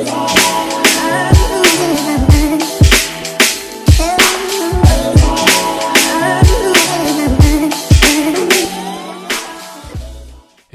Et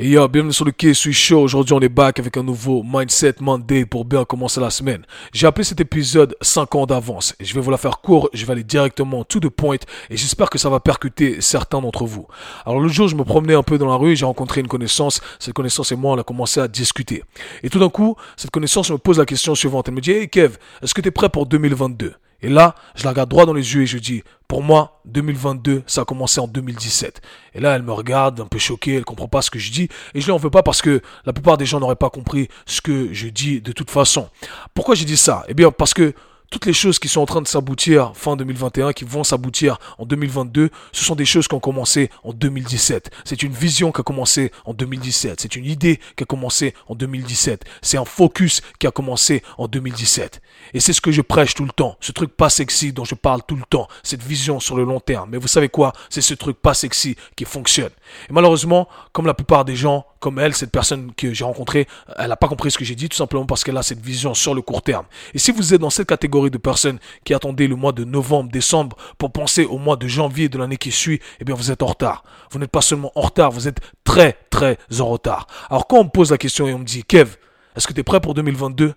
yo, bienvenue sur le Quai suis Show. Aujourd'hui, on est back avec un nouveau Mindset Monday pour bien commencer la semaine. J'ai appelé cet épisode 5 ans d'avance. Je vais vous la faire court. Je vais aller directement to the point. Et j'espère que ça va percuter certains d'entre vous. Alors, le jour, je me promenais un peu dans la rue j'ai rencontré une connaissance. Cette connaissance et moi, on a commencé à discuter. Et tout d'un coup, cette connaissance me pose la question suivante. Elle me dit, hey Kev, est-ce que tu es prêt pour 2022? Et là, je la regarde droit dans les yeux et je dis, pour moi, 2022, ça a commencé en 2017. Et là, elle me regarde un peu choquée, elle comprend pas ce que je dis. Et je lui en veux pas parce que la plupart des gens n'auraient pas compris ce que je dis de toute façon. Pourquoi j'ai dit ça? Eh bien, parce que toutes les choses qui sont en train de s'aboutir fin 2021, qui vont s'aboutir en 2022, ce sont des choses qui ont commencé en 2017. C'est une vision qui a commencé en 2017. C'est une idée qui a commencé en 2017. C'est un focus qui a commencé en 2017. Et c'est ce que je prêche tout le temps. Ce truc pas sexy dont je parle tout le temps. Cette vision sur le long terme. Mais vous savez quoi? C'est ce truc pas sexy qui fonctionne. Et malheureusement, comme la plupart des gens, comme elle, cette personne que j'ai rencontrée, elle n'a pas compris ce que j'ai dit tout simplement parce qu'elle a cette vision sur le court terme. Et si vous êtes dans cette catégorie de personnes qui attendaient le mois de novembre, décembre pour penser au mois de janvier de l'année qui suit, eh bien vous êtes en retard. Vous n'êtes pas seulement en retard, vous êtes très très en retard. Alors quand on me pose la question et on me dit, Kev, est-ce que tu es prêt pour 2022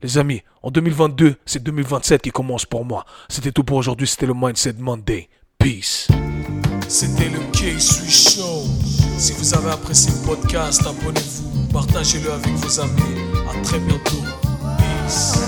les amis, en 2022, c'est 2027 qui commence pour moi. C'était tout pour aujourd'hui, c'était le Mindset Monday. Peace. C'était le K-Sui Show. Si vous avez apprécié le podcast, abonnez-vous, partagez-le avec vos amis. À très bientôt. Peace.